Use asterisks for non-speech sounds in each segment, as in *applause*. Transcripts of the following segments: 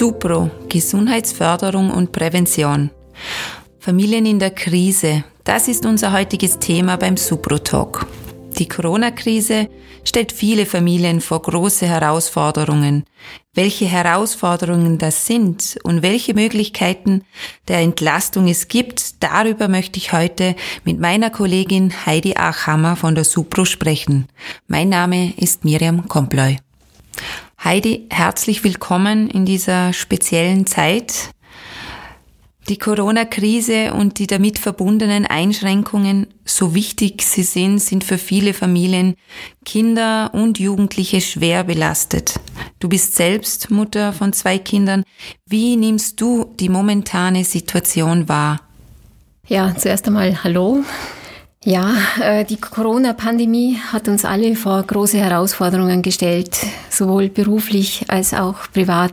SUPRO, Gesundheitsförderung und Prävention. Familien in der Krise, das ist unser heutiges Thema beim SUPRO Talk. Die Corona-Krise stellt viele Familien vor große Herausforderungen. Welche Herausforderungen das sind und welche Möglichkeiten der Entlastung es gibt, darüber möchte ich heute mit meiner Kollegin Heidi Achhammer von der Supro sprechen. Mein Name ist Miriam Komploy. Heidi, herzlich willkommen in dieser speziellen Zeit. Die Corona-Krise und die damit verbundenen Einschränkungen, so wichtig sie sind, sind für viele Familien, Kinder und Jugendliche schwer belastet. Du bist selbst Mutter von zwei Kindern. Wie nimmst du die momentane Situation wahr? Ja, zuerst einmal Hallo. Ja, äh, die Corona-Pandemie hat uns alle vor große Herausforderungen gestellt, sowohl beruflich als auch privat.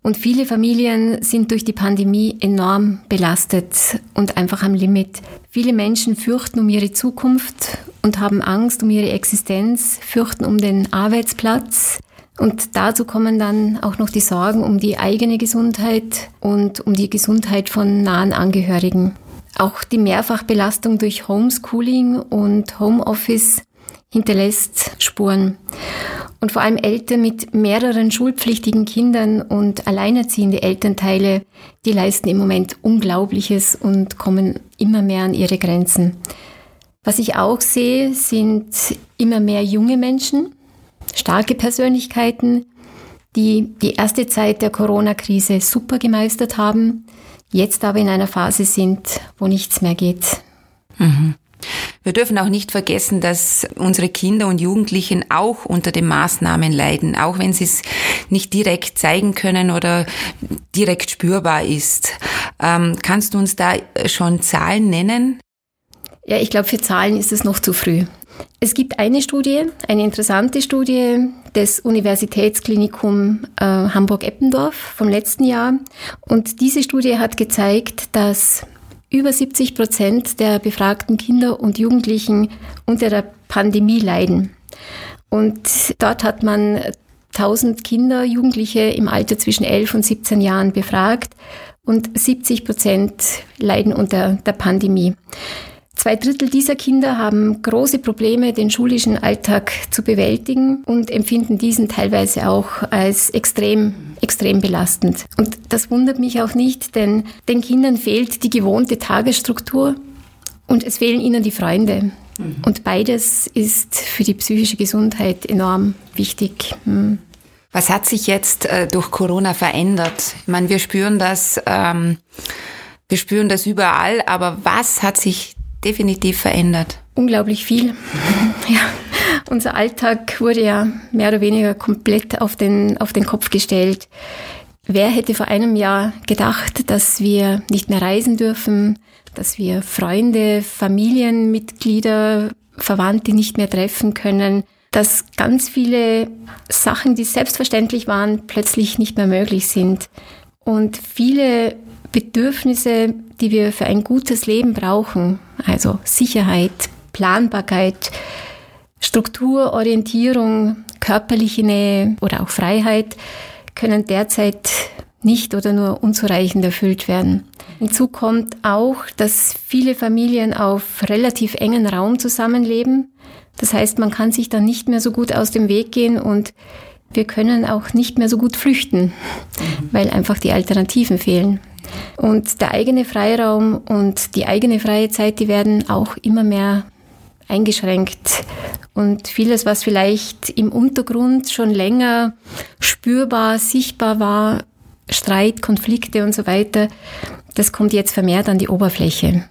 Und viele Familien sind durch die Pandemie enorm belastet und einfach am Limit. Viele Menschen fürchten um ihre Zukunft und haben Angst um ihre Existenz, fürchten um den Arbeitsplatz. Und dazu kommen dann auch noch die Sorgen um die eigene Gesundheit und um die Gesundheit von nahen Angehörigen. Auch die Mehrfachbelastung durch Homeschooling und Homeoffice hinterlässt Spuren. Und vor allem Eltern mit mehreren schulpflichtigen Kindern und alleinerziehende Elternteile, die leisten im Moment Unglaubliches und kommen immer mehr an ihre Grenzen. Was ich auch sehe, sind immer mehr junge Menschen, starke Persönlichkeiten, die die erste Zeit der Corona-Krise super gemeistert haben, jetzt aber in einer Phase sind, wo nichts mehr geht. Mhm. Wir dürfen auch nicht vergessen, dass unsere Kinder und Jugendlichen auch unter den Maßnahmen leiden, auch wenn sie es nicht direkt zeigen können oder direkt spürbar ist. Ähm, kannst du uns da schon Zahlen nennen? Ja, ich glaube, für Zahlen ist es noch zu früh. Es gibt eine Studie, eine interessante Studie des Universitätsklinikum äh, Hamburg-Eppendorf vom letzten Jahr. Und diese Studie hat gezeigt, dass über 70 Prozent der befragten Kinder und Jugendlichen unter der Pandemie leiden. Und dort hat man 1000 Kinder, Jugendliche im Alter zwischen 11 und 17 Jahren befragt und 70 Prozent leiden unter der Pandemie. Zwei Drittel dieser Kinder haben große Probleme, den schulischen Alltag zu bewältigen und empfinden diesen teilweise auch als extrem, extrem belastend. Und das wundert mich auch nicht, denn den Kindern fehlt die gewohnte Tagesstruktur und es fehlen ihnen die Freunde. Mhm. Und beides ist für die psychische Gesundheit enorm wichtig. Mhm. Was hat sich jetzt äh, durch Corona verändert? Ich meine, wir spüren das, ähm, wir spüren das überall, aber was hat sich definitiv verändert? Unglaublich viel. *laughs* ja. Unser Alltag wurde ja mehr oder weniger komplett auf den, auf den Kopf gestellt. Wer hätte vor einem Jahr gedacht, dass wir nicht mehr reisen dürfen, dass wir Freunde, Familienmitglieder, Verwandte nicht mehr treffen können, dass ganz viele Sachen, die selbstverständlich waren, plötzlich nicht mehr möglich sind. Und viele Bedürfnisse, die wir für ein gutes Leben brauchen, also Sicherheit, Planbarkeit, Struktur, Orientierung, körperliche Nähe oder auch Freiheit, können derzeit nicht oder nur unzureichend erfüllt werden. Hinzu kommt auch, dass viele Familien auf relativ engen Raum zusammenleben. Das heißt, man kann sich dann nicht mehr so gut aus dem Weg gehen und wir können auch nicht mehr so gut flüchten, weil einfach die Alternativen fehlen. Und der eigene Freiraum und die eigene freie Zeit, die werden auch immer mehr eingeschränkt. Und vieles, was vielleicht im Untergrund schon länger spürbar, sichtbar war, Streit, Konflikte und so weiter, das kommt jetzt vermehrt an die Oberfläche.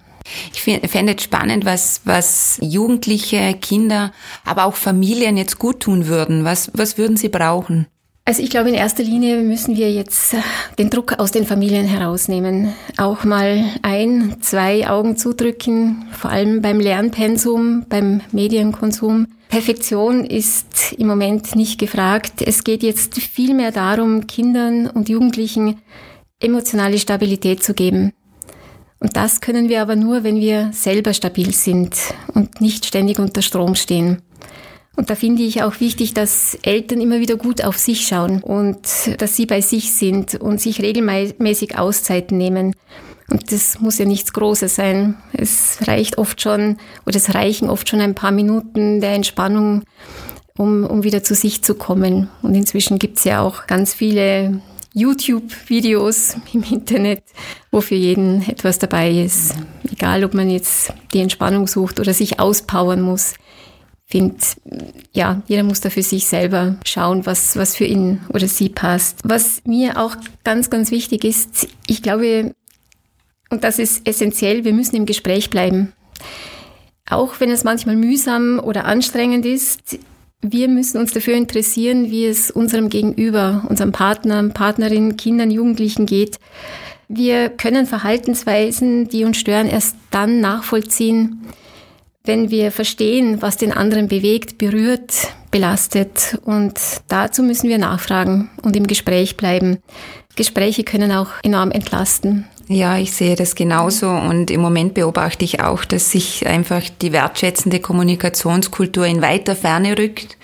Ich fände es spannend, was, was Jugendliche, Kinder, aber auch Familien jetzt gut tun würden. Was, was würden sie brauchen? Also ich glaube, in erster Linie müssen wir jetzt äh, den Druck aus den Familien herausnehmen. Auch mal ein, zwei Augen zudrücken, vor allem beim Lernpensum, beim Medienkonsum. Perfektion ist im Moment nicht gefragt. Es geht jetzt vielmehr darum, Kindern und Jugendlichen emotionale Stabilität zu geben. Und das können wir aber nur, wenn wir selber stabil sind und nicht ständig unter Strom stehen. Und da finde ich auch wichtig, dass Eltern immer wieder gut auf sich schauen und dass sie bei sich sind und sich regelmäßig Auszeiten nehmen. Und das muss ja nichts Großes sein. Es reicht oft schon, oder es reichen oft schon ein paar Minuten der Entspannung, um, um wieder zu sich zu kommen. Und inzwischen gibt's ja auch ganz viele YouTube-Videos im Internet, wo für jeden etwas dabei ist. Egal, ob man jetzt die Entspannung sucht oder sich auspowern muss. Finde, ja, jeder muss da für sich selber schauen, was, was für ihn oder sie passt. Was mir auch ganz, ganz wichtig ist, ich glaube, und das ist essentiell, wir müssen im Gespräch bleiben. Auch wenn es manchmal mühsam oder anstrengend ist, wir müssen uns dafür interessieren, wie es unserem Gegenüber, unserem Partner, Partnerin, Kindern, Jugendlichen geht. Wir können Verhaltensweisen, die uns stören, erst dann nachvollziehen, wenn wir verstehen, was den anderen bewegt, berührt, belastet. Und dazu müssen wir nachfragen und im Gespräch bleiben. Gespräche können auch enorm entlasten. Ja, ich sehe das genauso und im Moment beobachte ich auch, dass sich einfach die wertschätzende Kommunikationskultur in weiter Ferne rückt,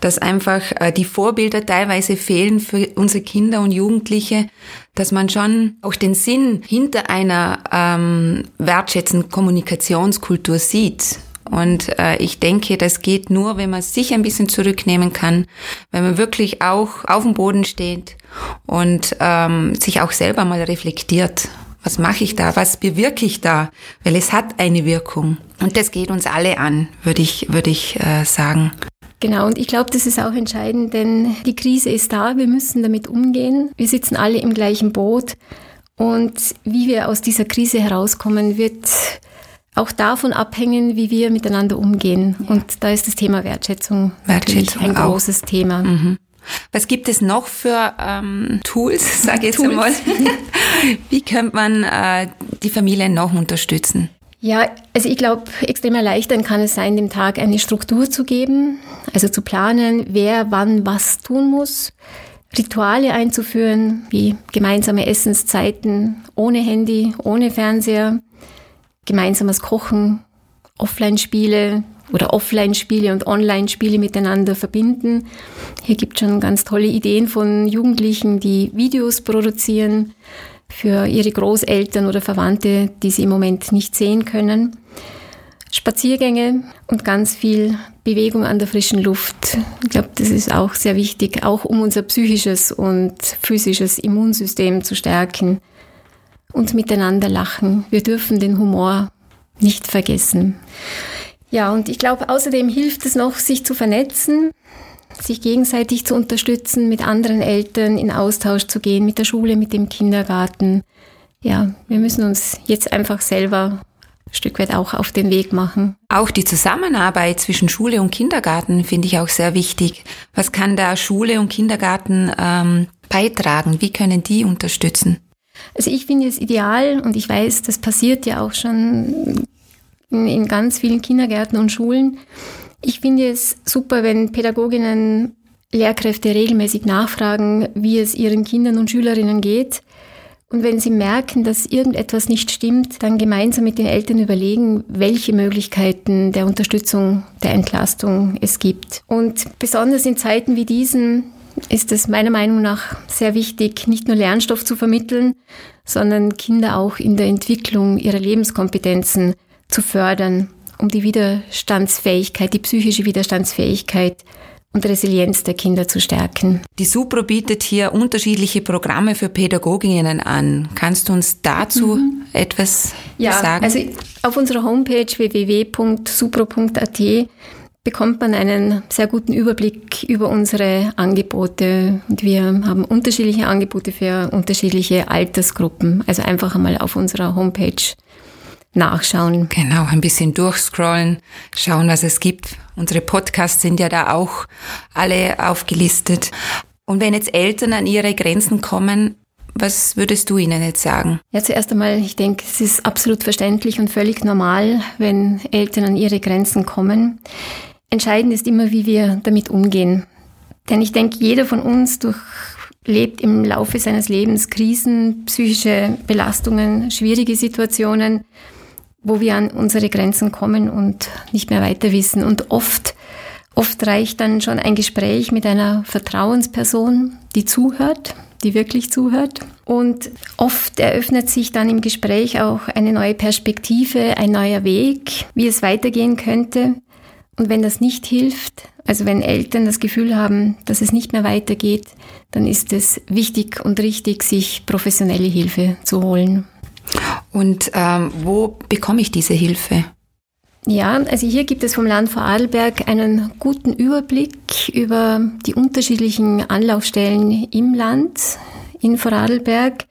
dass einfach äh, die Vorbilder teilweise fehlen für unsere Kinder und Jugendliche, dass man schon auch den Sinn hinter einer ähm, wertschätzenden Kommunikationskultur sieht. Und äh, ich denke, das geht nur, wenn man sich ein bisschen zurücknehmen kann, wenn man wirklich auch auf dem Boden steht und ähm, sich auch selber mal reflektiert. Was mache ich da? Was bewirke ich da? Weil es hat eine Wirkung. Und das geht uns alle an, würde ich, würde ich äh, sagen. Genau, und ich glaube, das ist auch entscheidend, denn die Krise ist da, wir müssen damit umgehen. Wir sitzen alle im gleichen Boot. Und wie wir aus dieser Krise herauskommen, wird auch davon abhängen, wie wir miteinander umgehen. Ja. Und da ist das Thema Wertschätzung, Wertschätzung ein auch. großes Thema. Mhm. Was gibt es noch für ähm, Tools, *laughs* sage ich jetzt einmal? *laughs* Wie könnte man äh, die Familien noch unterstützen? Ja, also ich glaube, extrem erleichtern kann es sein, dem Tag eine Struktur zu geben, also zu planen, wer wann was tun muss, Rituale einzuführen, wie gemeinsame Essenszeiten ohne Handy, ohne Fernseher, gemeinsames Kochen, Offline-Spiele, oder Offline-Spiele und Online-Spiele miteinander verbinden. Hier gibt es schon ganz tolle Ideen von Jugendlichen, die Videos produzieren für ihre Großeltern oder Verwandte, die sie im Moment nicht sehen können. Spaziergänge und ganz viel Bewegung an der frischen Luft. Ich glaube, das ist auch sehr wichtig, auch um unser psychisches und physisches Immunsystem zu stärken. Und miteinander lachen. Wir dürfen den Humor nicht vergessen. Ja, und ich glaube, außerdem hilft es noch, sich zu vernetzen, sich gegenseitig zu unterstützen, mit anderen Eltern in Austausch zu gehen, mit der Schule, mit dem Kindergarten. Ja, wir müssen uns jetzt einfach selber ein Stück weit auch auf den Weg machen. Auch die Zusammenarbeit zwischen Schule und Kindergarten finde ich auch sehr wichtig. Was kann da Schule und Kindergarten ähm, beitragen? Wie können die unterstützen? Also ich finde es ideal und ich weiß, das passiert ja auch schon in, in ganz vielen Kindergärten und Schulen. Ich finde es super, wenn Pädagoginnen, Lehrkräfte regelmäßig nachfragen, wie es ihren Kindern und Schülerinnen geht. Und wenn sie merken, dass irgendetwas nicht stimmt, dann gemeinsam mit den Eltern überlegen, welche Möglichkeiten der Unterstützung, der Entlastung es gibt. Und besonders in Zeiten wie diesen ist es meiner Meinung nach sehr wichtig, nicht nur Lernstoff zu vermitteln, sondern Kinder auch in der Entwicklung ihrer Lebenskompetenzen zu fördern, um die Widerstandsfähigkeit, die psychische Widerstandsfähigkeit und Resilienz der Kinder zu stärken. Die Supro bietet hier unterschiedliche Programme für Pädagoginnen an. Kannst du uns dazu mhm. etwas ja, sagen? Also auf unserer Homepage www.supro.at bekommt man einen sehr guten Überblick über unsere Angebote. Und wir haben unterschiedliche Angebote für unterschiedliche Altersgruppen. Also einfach einmal auf unserer Homepage nachschauen. Genau, ein bisschen durchscrollen, schauen, was es gibt. Unsere Podcasts sind ja da auch alle aufgelistet. Und wenn jetzt Eltern an ihre Grenzen kommen, was würdest du ihnen jetzt sagen? Ja, zuerst einmal, ich denke, es ist absolut verständlich und völlig normal, wenn Eltern an ihre Grenzen kommen. Entscheidend ist immer, wie wir damit umgehen. Denn ich denke, jeder von uns durchlebt im Laufe seines Lebens Krisen, psychische Belastungen, schwierige Situationen wo wir an unsere Grenzen kommen und nicht mehr weiter wissen. Und oft, Oft reicht dann schon ein Gespräch mit einer Vertrauensperson, die zuhört, die wirklich zuhört. Und oft eröffnet sich dann im Gespräch auch eine neue Perspektive, ein neuer Weg, wie es weitergehen könnte. Und wenn das nicht hilft, also wenn Eltern das Gefühl haben, dass es nicht mehr weitergeht, dann ist es wichtig und richtig, sich professionelle Hilfe zu holen. Und ähm, wo bekomme ich diese Hilfe? Ja, also hier gibt es vom Land Vorarlberg einen guten Überblick über die unterschiedlichen Anlaufstellen im Land in Vorarlberg.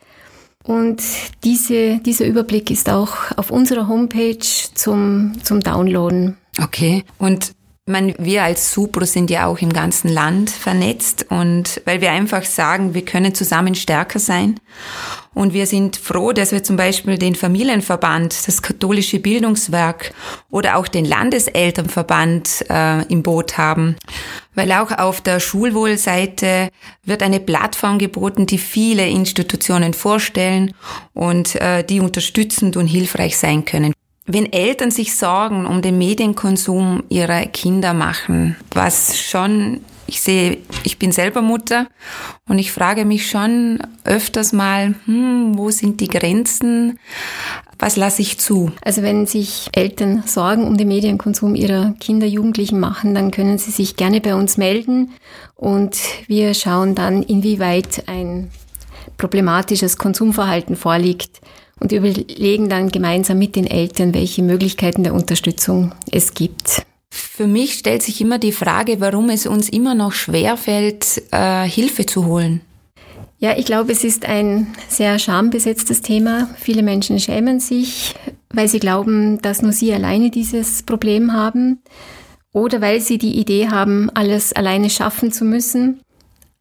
Und diese, dieser Überblick ist auch auf unserer Homepage zum, zum Downloaden. Okay. Und man, wir als Supro sind ja auch im ganzen Land vernetzt und weil wir einfach sagen, wir können zusammen stärker sein. Und wir sind froh, dass wir zum Beispiel den Familienverband, das katholische Bildungswerk oder auch den Landeselternverband äh, im Boot haben. Weil auch auf der Schulwohlseite wird eine Plattform geboten, die viele Institutionen vorstellen und äh, die unterstützend und hilfreich sein können. Wenn Eltern sich Sorgen um den Medienkonsum ihrer Kinder machen, was schon, ich sehe, ich bin selber Mutter und ich frage mich schon öfters mal, hm, wo sind die Grenzen? Was lasse ich zu? Also wenn sich Eltern Sorgen um den Medienkonsum ihrer Kinder, Jugendlichen machen, dann können sie sich gerne bei uns melden und wir schauen dann, inwieweit ein problematisches Konsumverhalten vorliegt und überlegen dann gemeinsam mit den Eltern, welche Möglichkeiten der Unterstützung es gibt. Für mich stellt sich immer die Frage, warum es uns immer noch schwerfällt, äh, Hilfe zu holen. Ja, ich glaube, es ist ein sehr schambesetztes Thema. Viele Menschen schämen sich, weil sie glauben, dass nur sie alleine dieses Problem haben oder weil sie die Idee haben, alles alleine schaffen zu müssen.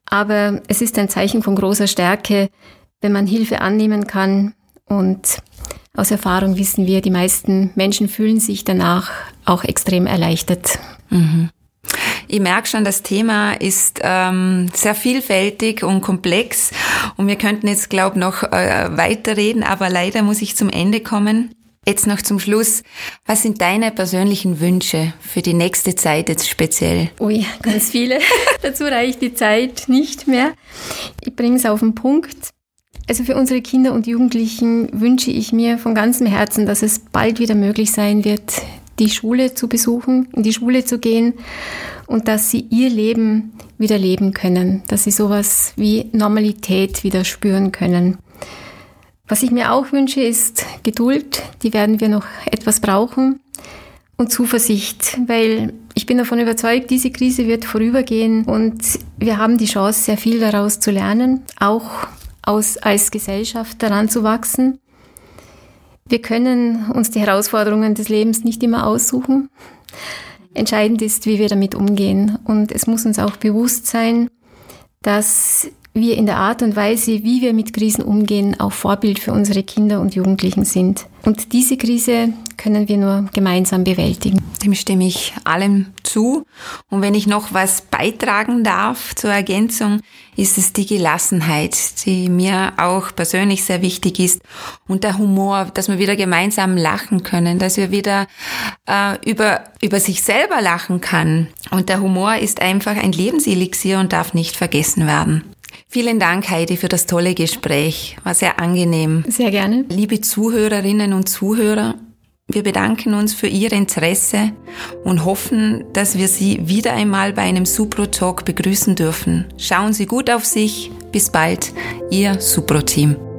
Aber es ist ein Zeichen von großer Stärke, wenn man Hilfe annehmen kann, und aus Erfahrung wissen wir, die meisten Menschen fühlen sich danach auch extrem erleichtert. Mhm. Ich merke schon, das Thema ist ähm, sehr vielfältig und komplex und wir könnten jetzt, glaube ich, noch äh, weiterreden, aber leider muss ich zum Ende kommen. Jetzt noch zum Schluss. Was sind deine persönlichen Wünsche für die nächste Zeit jetzt speziell? Ui, ganz viele. *laughs* Dazu reicht die Zeit nicht mehr. Ich bringe es auf den Punkt. Also für unsere Kinder und Jugendlichen wünsche ich mir von ganzem Herzen, dass es bald wieder möglich sein wird, die Schule zu besuchen, in die Schule zu gehen und dass sie ihr Leben wieder leben können, dass sie sowas wie Normalität wieder spüren können. Was ich mir auch wünsche, ist Geduld, die werden wir noch etwas brauchen und Zuversicht, weil ich bin davon überzeugt, diese Krise wird vorübergehen und wir haben die Chance, sehr viel daraus zu lernen, auch aus, als Gesellschaft daran zu wachsen. Wir können uns die Herausforderungen des Lebens nicht immer aussuchen. Entscheidend ist, wie wir damit umgehen. Und es muss uns auch bewusst sein, dass wir in der Art und Weise, wie wir mit Krisen umgehen, auch Vorbild für unsere Kinder und Jugendlichen sind. Und diese Krise können wir nur gemeinsam bewältigen. Dem stimme ich allem zu. Und wenn ich noch was beitragen darf zur Ergänzung, ist es die Gelassenheit, die mir auch persönlich sehr wichtig ist. Und der Humor, dass wir wieder gemeinsam lachen können, dass wir wieder äh, über, über sich selber lachen kann. Und der Humor ist einfach ein Lebenselixier und darf nicht vergessen werden. Vielen Dank, Heidi, für das tolle Gespräch. War sehr angenehm. Sehr gerne. Liebe Zuhörerinnen und Zuhörer, wir bedanken uns für Ihr Interesse und hoffen, dass wir Sie wieder einmal bei einem Supro Talk begrüßen dürfen. Schauen Sie gut auf sich. Bis bald, Ihr Supro Team.